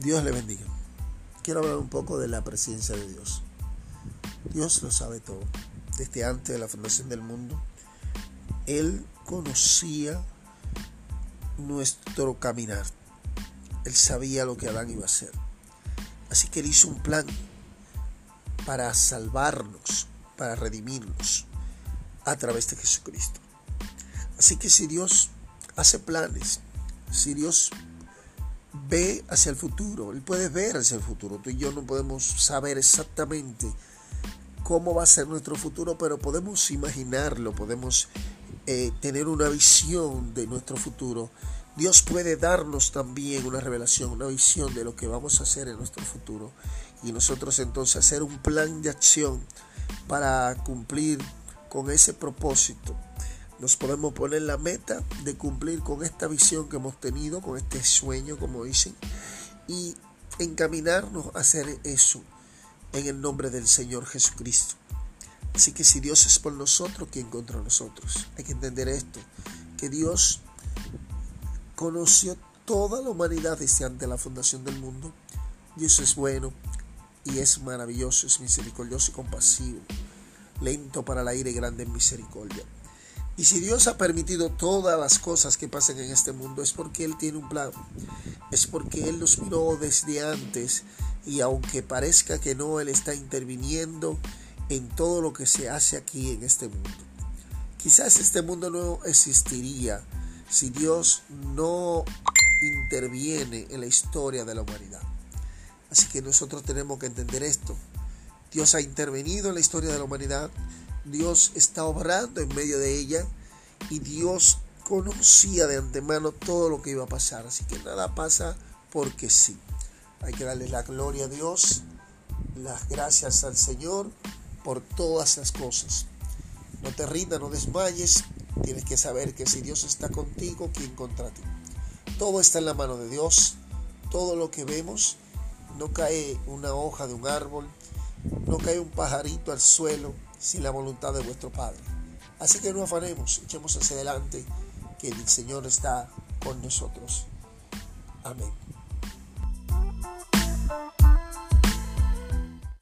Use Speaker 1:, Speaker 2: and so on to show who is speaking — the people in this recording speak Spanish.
Speaker 1: Dios le bendiga. Quiero hablar un poco de la presencia de Dios. Dios lo sabe todo. Desde antes de la fundación del mundo, Él conocía nuestro caminar. Él sabía lo que Adán iba a hacer. Así que Él hizo un plan para salvarnos, para redimirnos a través de Jesucristo. Así que si Dios hace planes, si Dios ve hacia el futuro, Él puede ver hacia el futuro. Tú y yo no podemos saber exactamente cómo va a ser nuestro futuro, pero podemos imaginarlo, podemos eh, tener una visión de nuestro futuro. Dios puede darnos también una revelación, una visión de lo que vamos a hacer en nuestro futuro. Y nosotros entonces hacer un plan de acción para cumplir con ese propósito nos podemos poner la meta de cumplir con esta visión que hemos tenido, con este sueño, como dicen, y encaminarnos a hacer eso en el nombre del Señor Jesucristo. Así que si Dios es por nosotros, ¿quién contra nosotros? Hay que entender esto, que Dios conoció toda la humanidad desde antes de la fundación del mundo. Dios es bueno y es maravilloso, es misericordioso y compasivo, lento para la ira y grande en misericordia. Y si Dios ha permitido todas las cosas que pasen en este mundo es porque Él tiene un plan, es porque Él los miró desde antes y aunque parezca que no, Él está interviniendo en todo lo que se hace aquí en este mundo. Quizás este mundo no existiría si Dios no interviene en la historia de la humanidad. Así que nosotros tenemos que entender esto. Dios ha intervenido en la historia de la humanidad Dios está obrando en medio de ella y Dios conocía de antemano todo lo que iba a pasar. Así que nada pasa porque sí. Hay que darle la gloria a Dios, las gracias al Señor por todas las cosas. No te rindas, no desmayes. Tienes que saber que si Dios está contigo, ¿quién contra ti? Todo está en la mano de Dios. Todo lo que vemos, no cae una hoja de un árbol, no cae un pajarito al suelo, sin la voluntad de vuestro Padre. Así que no afanemos, echemos hacia adelante, que el Señor está con nosotros. Amén.